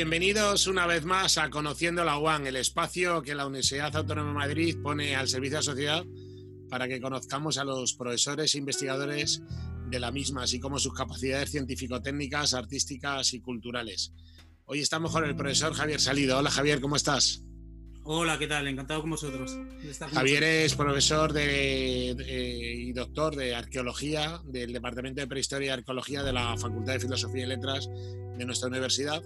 Bienvenidos una vez más a Conociendo la UAN, el espacio que la Universidad Autónoma de Madrid pone al servicio de la sociedad para que conozcamos a los profesores e investigadores de la misma, así como sus capacidades científico-técnicas, artísticas y culturales. Hoy estamos con el profesor Javier Salido. Hola Javier, ¿cómo estás? Hola, ¿qué tal? Encantado con vosotros. Javier es profesor de, y doctor de arqueología del Departamento de Prehistoria y Arqueología de la Facultad de Filosofía y Letras de nuestra universidad.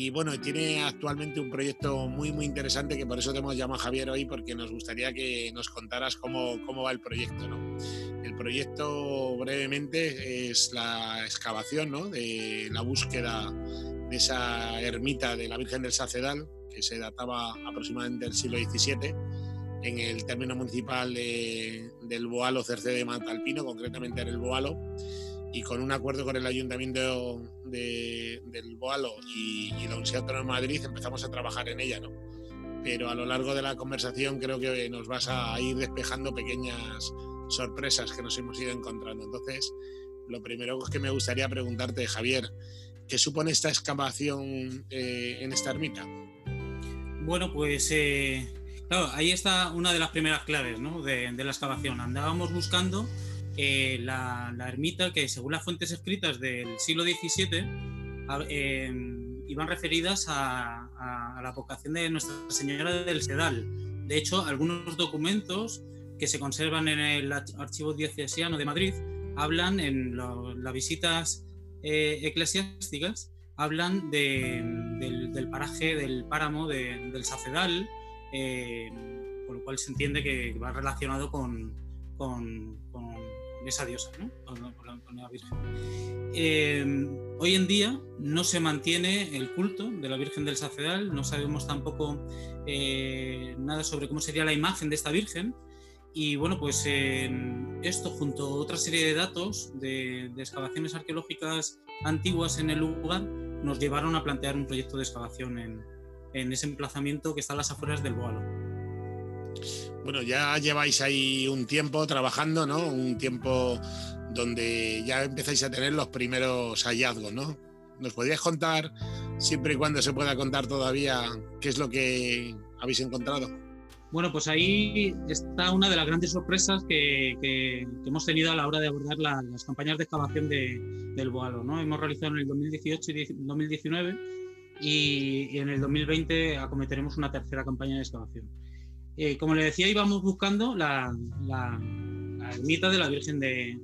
Y bueno, tiene actualmente un proyecto muy, muy interesante que por eso te hemos llamado Javier hoy, porque nos gustaría que nos contaras cómo, cómo va el proyecto. ¿no? El proyecto, brevemente, es la excavación ¿no? de la búsqueda de esa ermita de la Virgen del Sacedal, que se databa aproximadamente del siglo XVII, en el término municipal del Boalo Cerce de Mantalpino, concretamente en el Boalo y con un acuerdo con el Ayuntamiento de, del Boalo y, la Universidad Autónoma de Madrid empezamos a trabajar en ella, ¿no? Pero a lo largo de la conversación creo que nos vas a ir despejando pequeñas sorpresas que nos hemos ido encontrando. Entonces, lo primero que me gustaría preguntarte, Javier, ¿qué supone esta excavación eh, en esta ermita? Bueno, pues eh, claro, ahí está una de las primeras claves ¿no? de, de la excavación. Andábamos buscando eh, la, ermita que según las fuentes escritas del siglo XVII eh, iban referidas a, la vocación de Nuestra Señora del Sedal. De hecho, algunos documentos que se conservan en el Archivo Diocesano de Madrid hablan en las visitas eh, eclesiásticas, hablan del, paraje, del páramo del Sacedal, con lo cual se entiende que va relacionado con, con esa diosa, ¿no? con, la, Virgen. Em, hoy en día no se mantiene el culto de la Virgen del Sacedal, no sabemos tampoco eh, nada sobre cómo sería la imagen de esta Virgen. Y bueno, pues em, esto junto a otra serie de datos de, excavaciones arqueológicas antiguas en el lugar nos llevaron a plantear un proyecto de excavación en, en ese emplazamiento que está a las afueras del Boalo. Bueno, ya lleváis ahí un tiempo trabajando, ¿no? Un tiempo donde ya empezáis a tener los primeros hallazgos, ¿no? ¿Nos podrías contar, siempre y cuando se pueda contar todavía, qué es lo que habéis encontrado? Bueno, pues ahí está una de las grandes sorpresas que, hemos tenido a la hora de abordar las campañas de excavación del Boalo. ¿no? Hemos realizado en el 2018 y 2019 y en el 2020 acometeremos una tercera campaña de excavación. Eh, como le decía, íbamos buscando la, ermita de la Virgen de,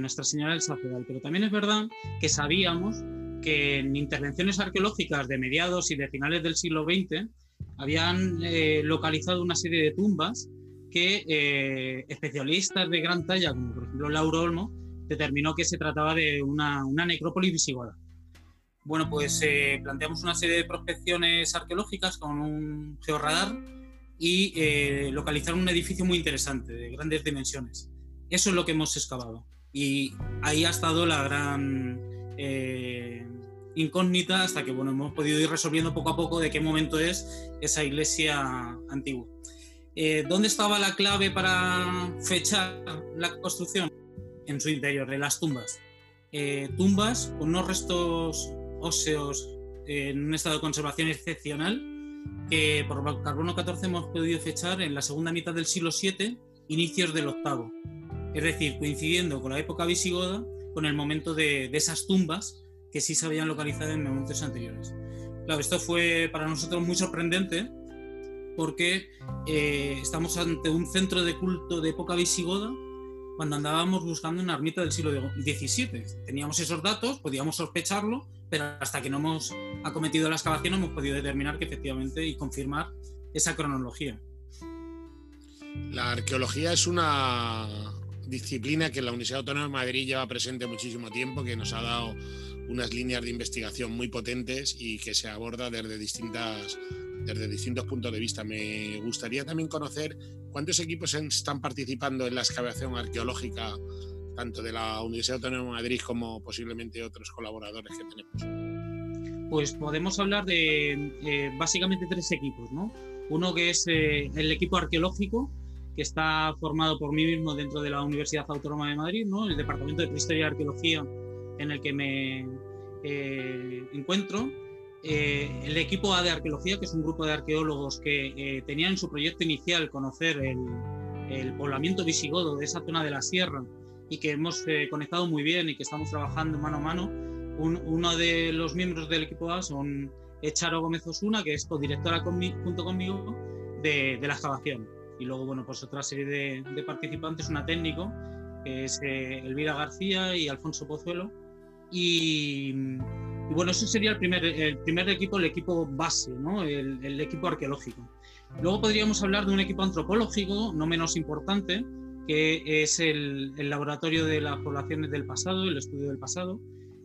Nuestra Señora del Sacerdal, pero también es verdad que sabíamos que en intervenciones arqueológicas de mediados y de finales del siglo XX habían eh, localizado una serie de tumbas que eh, especialistas de gran talla, como por ejemplo Lauro Olmo, determinó que se trataba de una, una necrópolis visigoda. Bueno, pues planteamos una serie de prospecciones arqueológicas con un georradar y eh, localizar un edificio muy interesante, de grandes dimensiones. Eso es lo que hemos excavado. Y ahí ha estado la gran eh, incógnita hasta que bueno, hemos podido ir resolviendo poco a poco de qué momento es esa iglesia antigua. Eh, ¿Dónde estaba la clave para fechar la construcción? En su interior, en las tumbas. tumbas con unos restos óseos en un estado de conservación excepcional que por carbono 14 hemos podido fechar en la segunda mitad del siglo VII, inicios del octavo. Es decir, coincidiendo con la época visigoda, con el momento de, esas tumbas que sí se habían localizado en momentos anteriores. Claro, esto fue para nosotros muy sorprendente porque eh, estamos ante un centro de culto de época visigoda cuando andábamos buscando una ermita del siglo XVII. Teníamos esos datos, podíamos sospecharlo, pero hasta que no hemos acometido la excavación hemos podido determinar que efectivamente y confirmar esa cronología. La arqueología es una disciplina que la Universidad Autónoma de Madrid lleva presente muchísimo tiempo, que nos ha dado unas líneas de investigación muy potentes y que se aborda desde, distintas, desde distintos puntos de vista. Me gustaría también conocer cuántos equipos están participando en la excavación arqueológica tanto de la Universidad Autónoma de Madrid como posiblemente otros colaboradores que tenemos? Pues podemos hablar de eh, básicamente tres equipos, ¿no? Uno que es eh, el equipo arqueológico, que está formado por mí mismo dentro de la Universidad Autónoma de Madrid, ¿no? el Departamento de Historia y Arqueología en el que me eh, encuentro. Eh, el equipo A de arqueología, que es un grupo de arqueólogos que eh, tenían en su proyecto inicial conocer el, poblamiento visigodo de esa zona de la sierra y que hemos conectado muy bien y que estamos trabajando mano a mano. uno de los miembros del equipo A son Charo Gómez Osuna, que es codirectora junto conmigo de, la excavación. Y luego, bueno, pues otra serie de, participantes, una técnico, que es Elvira García y Alfonso Pozuelo. Y, y bueno, ese sería el primer, el primer equipo, el equipo base, el, equipo arqueológico. Luego podríamos hablar de un equipo antropológico, no menos importante, que es el, el laboratorio de las poblaciones del pasado, el estudio del pasado,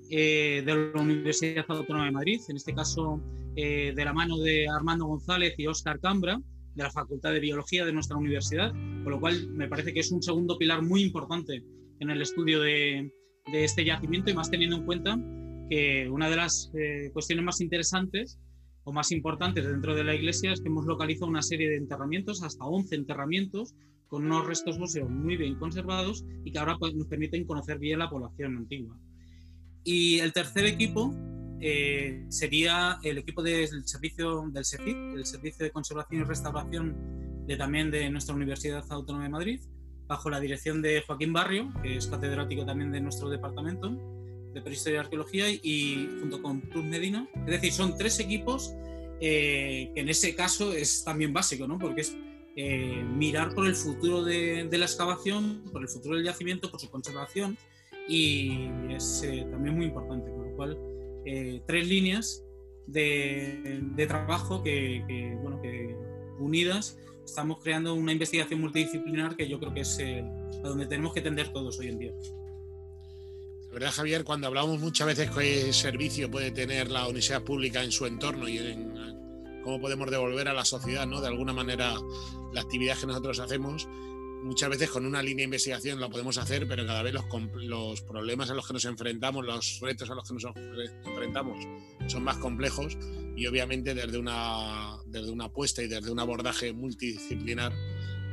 eh, de la Universidad Autónoma de Madrid, en este caso eh, de la mano de Armando González y Óscar Cambra, de la Facultad de Biología de nuestra universidad, con lo cual me parece que es un segundo pilar muy importante en el estudio de, de este yacimiento y más teniendo en cuenta que una de las eh, cuestiones más interesantes o más importantes dentro de la iglesia es que hemos localizado una serie de enterramientos, hasta 11 enterramientos, con unos restos óseos muy bien conservados y que ahora pues, nos permiten conocer bien la población antigua. Y el tercer equipo eh, sería el equipo del servicio del SECIT, el Servicio de Conservación y Restauración de, también de nuestra Universidad Autónoma de Madrid, bajo la dirección de Joaquín Barrio, que es catedrático también de nuestro departamento de Prehistoria y Arqueología, y junto con Cruz Medina. Es decir, son tres equipos eh, que en ese caso es también básico, ¿no? porque es eh, mirar por el futuro de, la excavación, por el futuro del yacimiento, por su conservación, y es eh, también muy importante, con lo cual tres líneas de, de trabajo que, que, bueno, que unidas estamos creando una investigación multidisciplinar que yo creo que es a donde tenemos que tender todos hoy en día. La verdad, Javier, cuando hablamos muchas veces qué servicio puede tener la universidad pública en su entorno y en cómo podemos devolver a la sociedad, ¿no? De alguna manera, la actividad que nosotros hacemos, muchas veces con una línea de investigación lo podemos hacer, pero cada vez los, los problemas a los que nos enfrentamos, los retos a los que nos enfrentamos son más complejos y obviamente desde una, desde una apuesta y desde un abordaje multidisciplinar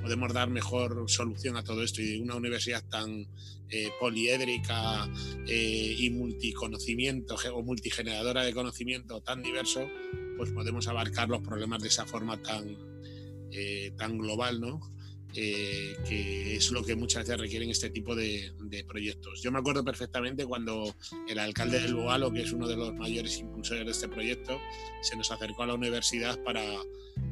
podemos dar mejor solución a todo esto. Y una universidad tan eh, poliédrica eh, y multiconocimiento o multigeneradora de conocimiento tan diverso, pues podemos abarcar los problemas de esa forma tan, eh, tan global, ¿no? Eh, que es lo que muchas veces requieren este tipo de, proyectos. Yo me acuerdo perfectamente cuando el alcalde del Bogalo, que es uno de los mayores impulsores de este proyecto, se nos acercó a la universidad para,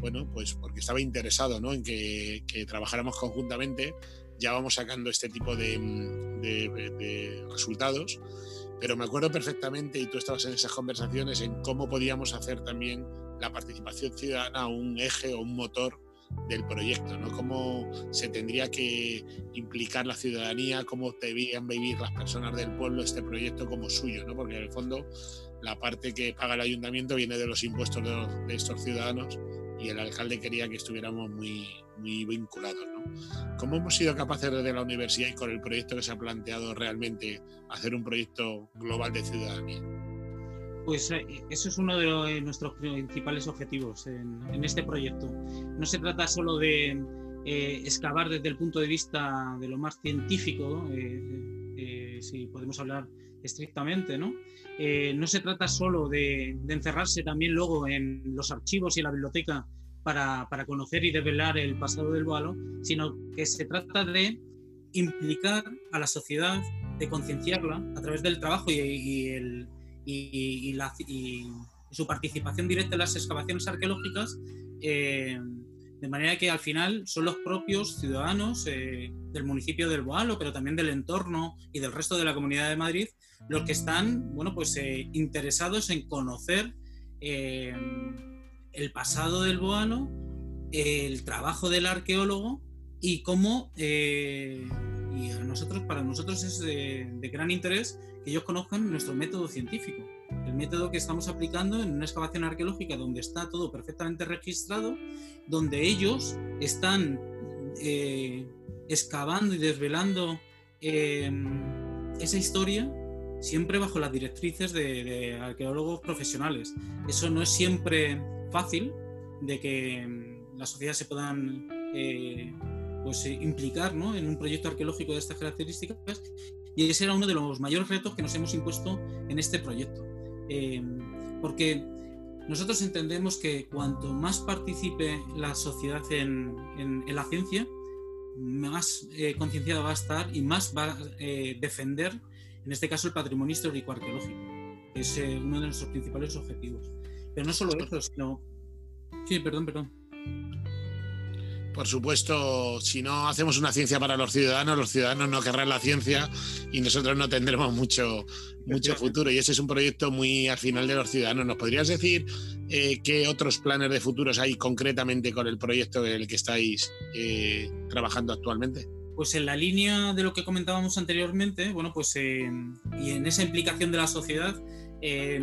bueno, pues porque estaba interesado ¿no? en que, trabajáramos conjuntamente. Ya vamos sacando este tipo de, de resultados pero me acuerdo perfectamente, y tú estabas en esas conversaciones, en cómo podíamos hacer también la participación ciudadana un eje o un motor del proyecto, ¿no? Cómo se tendría que implicar la ciudadanía, cómo debían vivir las personas del pueblo este proyecto como suyo, ¿no? Porque en el fondo la parte que paga el ayuntamiento viene de los impuestos de, estos ciudadanos y el alcalde quería que estuviéramos muy, muy vinculados, ¿no? ¿Cómo hemos sido capaces desde la universidad y con el proyecto que se ha planteado realmente hacer un proyecto global de ciudadanía? Pues eh, eso es uno de nuestros principales objetivos en, este proyecto. No se trata solo de eh, excavar desde el punto de vista de lo más científico, eh, si podemos hablar estrictamente, ¿no? no se trata solo de, encerrarse también luego en los archivos y la biblioteca para, conocer y develar el pasado del Boalo, sino que se trata de implicar a la sociedad, de concienciarla a través del trabajo y el, y, su participación directa en las excavaciones arqueológicas, eh, de manera que al final son los propios ciudadanos eh, del municipio del Boalo, pero también del entorno y del resto de la comunidad de Madrid, los que están bueno, pues, eh, interesados en conocer el pasado del Boalo, el trabajo del arqueólogo y cómo y a nosotros, para nosotros es de, gran interés que ellos conozcan nuestro método científico, el método que estamos aplicando en una excavación arqueológica donde está todo perfectamente registrado, donde ellos están eh, excavando y desvelando eh, esa historia siempre bajo las directrices de, arqueólogos profesionales. Eso no es siempre fácil de que mm, la sociedad se puedan eh, pues, eh, implicar ¿no? en un proyecto arqueológico de estas características y ese era uno de los mayores retos que nos hemos impuesto en este proyecto. Eh, porque nosotros entendemos que cuanto más participe la sociedad en, la ciencia, más eh, concienciada va a estar y más va a eh, defender, en este caso, el patrimonio histórico-arqueológico, que es eh, uno de nuestros principales objetivos. Pero no solo eso, sino... Sí, perdón, perdón. Por supuesto, si no hacemos una ciencia para los ciudadanos, los ciudadanos no querrán la ciencia y nosotros no tendremos mucho, mucho futuro. Y ese es un proyecto muy al final de los ciudadanos. ¿Nos podrías decir eh, qué otros planes de futuros hay concretamente con el proyecto en el que estáis eh, trabajando actualmente? Pues en la línea de lo que comentábamos anteriormente, bueno, pues eh, y en esa implicación de la sociedad,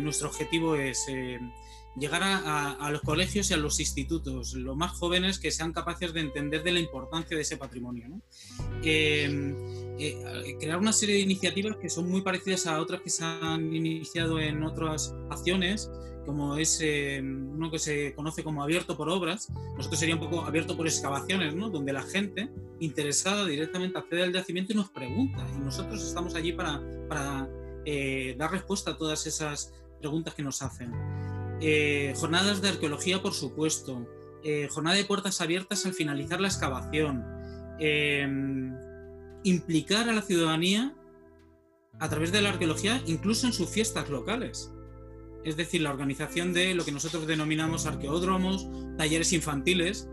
nuestro objetivo es llegar a, los colegios y a los institutos, los más jóvenes que sean capaces de entender de la importancia de ese patrimonio. Eh, eh, crear una serie de iniciativas que son muy parecidas a otras que se han iniciado en otras acciones, como es eh, uno que se conoce como abierto por obras, nosotros sería un poco abierto por excavaciones, ¿no? donde la gente interesada directamente accede al yacimiento y nos pregunta, y nosotros estamos allí para, para dar respuesta a todas esas preguntas que nos hacen. Eh, jornadas de arqueología, por supuesto. Eh, jornada de puertas abiertas al finalizar la excavación. Eh, implicar a la ciudadanía a través de la arqueología, incluso en sus fiestas locales. Es decir, la organización de lo que nosotros denominamos arqueódromos, talleres infantiles,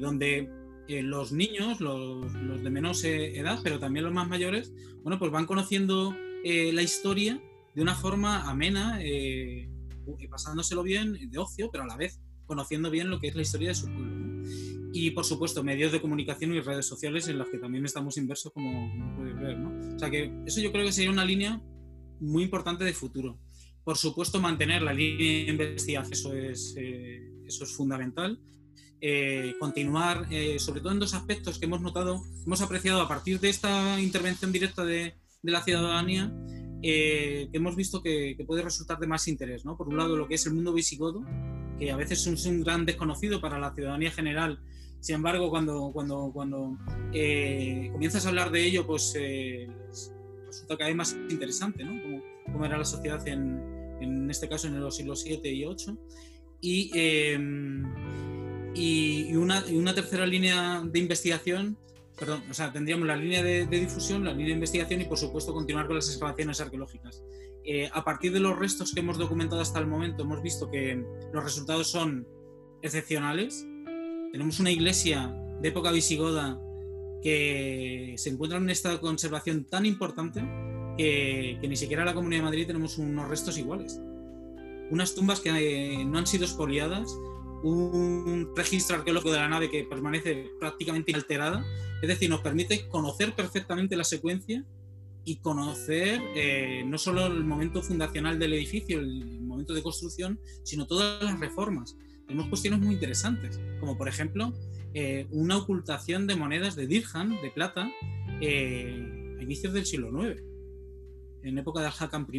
donde los niños, los, de menos edad, pero también los más mayores, bueno, pues van conociendo la historia de una forma amena, pasándoselo bien de ocio, pero a la vez conociendo bien lo que es la historia de su pueblo. Y por supuesto, medios de comunicación y redes sociales en las que también estamos inversos, como, puedes ver. ¿no? O sea que eso yo creo que sería una línea muy importante de futuro. Por supuesto, mantener la línea de investigación, eso es, eh, eso es fundamental. Eh, continuar, eh, sobre todo en dos aspectos que hemos notado, hemos apreciado a partir de esta intervención directa de, de la ciudadanía, eh, que hemos visto que, puede resultar de más interés. ¿no? Por un lado, lo que es el mundo visigodo, que a veces es un, gran desconocido para la ciudadanía general. Sin embargo, cuando, cuando, cuando eh, comienzas a hablar de ello, pues eh, resulta que hay más interesante, ¿no? Como, era la sociedad en, en, este caso en los siglos 7 y 8. Y, y, una, y una tercera línea de investigación perdón, o sea, tendríamos la línea de, difusión, la línea de investigación y, por supuesto, continuar con las excavaciones arqueológicas. Eh, a partir de los restos que hemos documentado hasta el momento, hemos visto que los resultados son excepcionales. Tenemos una iglesia de época visigoda que se encuentra en un estado de conservación tan importante que, ni siquiera en la Comunidad de Madrid tenemos unos restos iguales. Unas tumbas que eh, no han sido expoliadas, un registro arqueológico de la nave que permanece prácticamente inalterada, es decir, nos permite conocer perfectamente la secuencia y conocer eh, no solo el momento fundacional del edificio, el momento de construcción, sino todas las reformas. Tenemos cuestiones muy interesantes, como por ejemplo eh, una ocultación de monedas de dirham, de plata, eh, a inicios del siglo IX, en época de Al-Hakam I.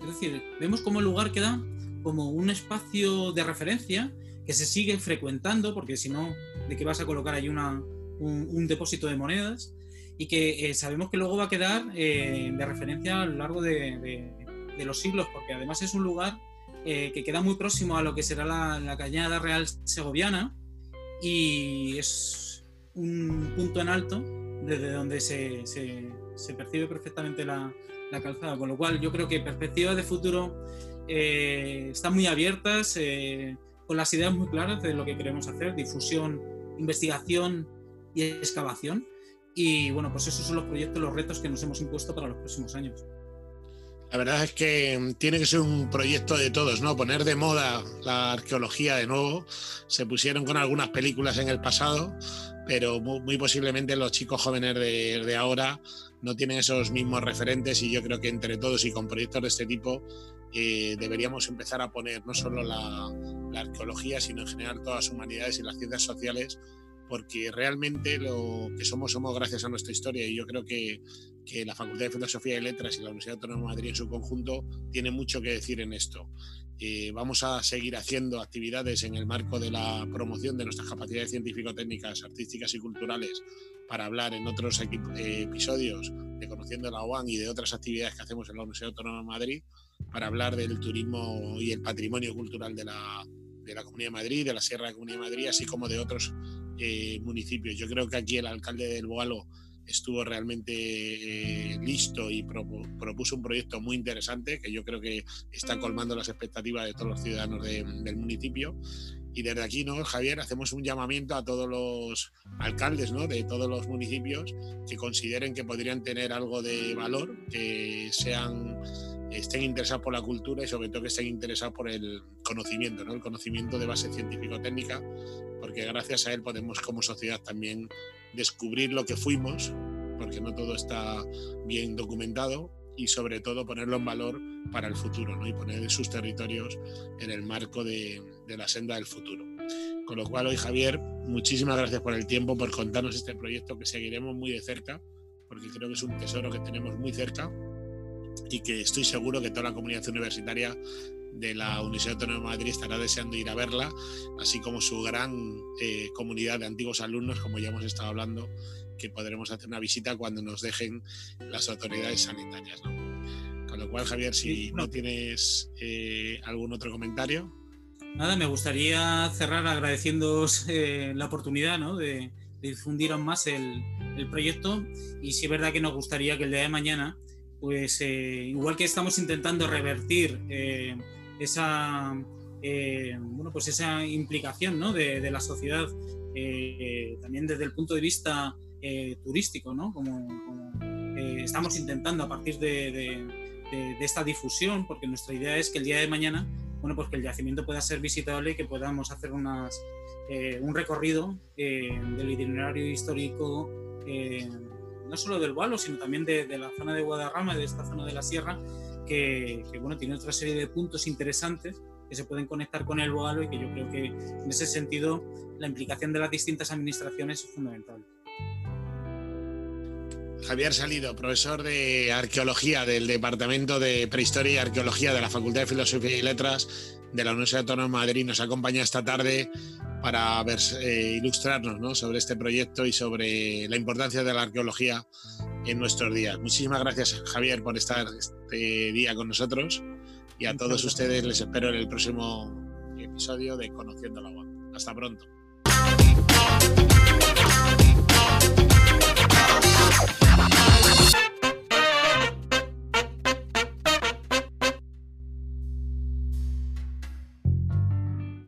Es decir, vemos cómo el lugar queda como un espacio de referencia que se sigue frecuentando, porque si no, ¿de qué vas a colocar ahí una, un, depósito de monedas? Y que eh, sabemos que luego va a quedar eh, de referencia a lo largo de, de, los siglos, porque además es un lugar eh, que queda muy próximo a lo que será la, la cañada real segoviana y es un punto en alto desde donde se, se, se percibe perfectamente la, la, calzada, con lo cual yo creo que perspectivas de futuro están muy abiertas con las ideas muy claras de lo que queremos hacer, difusión, investigación y excavación. Y bueno, pues esos son los proyectos, los retos que nos hemos impuesto para los próximos años. La verdad es que tiene que ser un proyecto de todos, ¿no? Poner de moda la arqueología de nuevo. Se pusieron con algunas películas en el pasado, pero muy, posiblemente los chicos jóvenes de, de, ahora no tienen esos mismos referentes y yo creo que entre todos y con proyectos de este tipo eh, deberíamos empezar a poner no solo la, arqueología, sino en general todas las humanidades y las ciencias sociales, porque realmente lo que somos somos gracias a nuestra historia y yo creo que, que la Facultad de Filosofía y Letras y la Universidad Autónoma de Madrid en su conjunto tiene mucho que decir en esto. Eh, vamos a seguir haciendo actividades en el marco de la promoción de nuestras capacidades científico-técnicas, artísticas y culturales para hablar en otros episodios Conociendo la UAN y de otras actividades que hacemos en la Universidad Autónoma de Madrid para hablar del turismo y el patrimonio cultural de la, de la Comunidad de Madrid, de la Sierra de la Comunidad de Madrid, así como de otros eh, municipios. Yo creo que aquí el alcalde del Boalo estuvo realmente eh, listo y propuso un proyecto muy interesante que yo creo que está colmando las expectativas de todos los ciudadanos del municipio. Y desde aquí, ¿no, Javier, hacemos un llamamiento a todos los alcaldes ¿no? de todos los municipios que consideren que podrían tener algo de valor, que sean estén interesados por la cultura y sobre todo que estén interesados por el conocimiento, ¿no? el conocimiento de base científico-técnica, porque gracias a él podemos como sociedad también descubrir lo que fuimos, porque no todo está bien documentado, y sobre todo ponerlo en valor para el futuro ¿no? y poner sus territorios en el marco de, de la senda del futuro. Con lo cual hoy Javier, muchísimas gracias por el tiempo, por contarnos este proyecto que seguiremos muy de cerca, porque creo que es un tesoro que tenemos muy cerca y que estoy seguro que toda la comunidad universitaria de la Universidad Autónoma de Madrid estará deseando ir a verla, así como su gran eh, comunidad de antiguos alumnos, como ya hemos estado hablando, que podremos hacer una visita cuando nos dejen las autoridades sanitarias. Con lo cual, Javier, si no tienes eh, algún otro comentario. Nada, me gustaría cerrar agradeciéndoos eh, la oportunidad de, difundir aún más el, el proyecto y si es verdad que nos gustaría que el día de mañana pues eh, igual que estamos intentando revertir eh, esa, eh, bueno, pues esa implicación ¿no? de, la sociedad también desde el punto de vista turístico, ¿no? como, estamos intentando a partir de, esta difusión, porque nuestra idea es que el día de mañana, bueno, pues que el yacimiento pueda ser visitable y que podamos hacer unas, un recorrido del itinerario histórico no solo del Gualo, sino también de, la zona de Guadarrama, de esta zona de la sierra, que, bueno, tiene otra serie de puntos interesantes que se pueden conectar con el Gualo y que yo creo que en ese sentido la implicación de las distintas administraciones es fundamental. Javier Salido, profesor de Arqueología del Departamento de Prehistoria y Arqueología de la Facultad de Filosofía y Letras de la Universidad Autónoma de Madrid, nos acompaña esta tarde para ver, eh, ilustrarnos sobre este proyecto y sobre la importancia de la arqueología en nuestros días. Muchísimas gracias, Javier, por estar este día con nosotros y a todos ustedes les espero en el próximo episodio de Conociendo la Agua. Hasta pronto.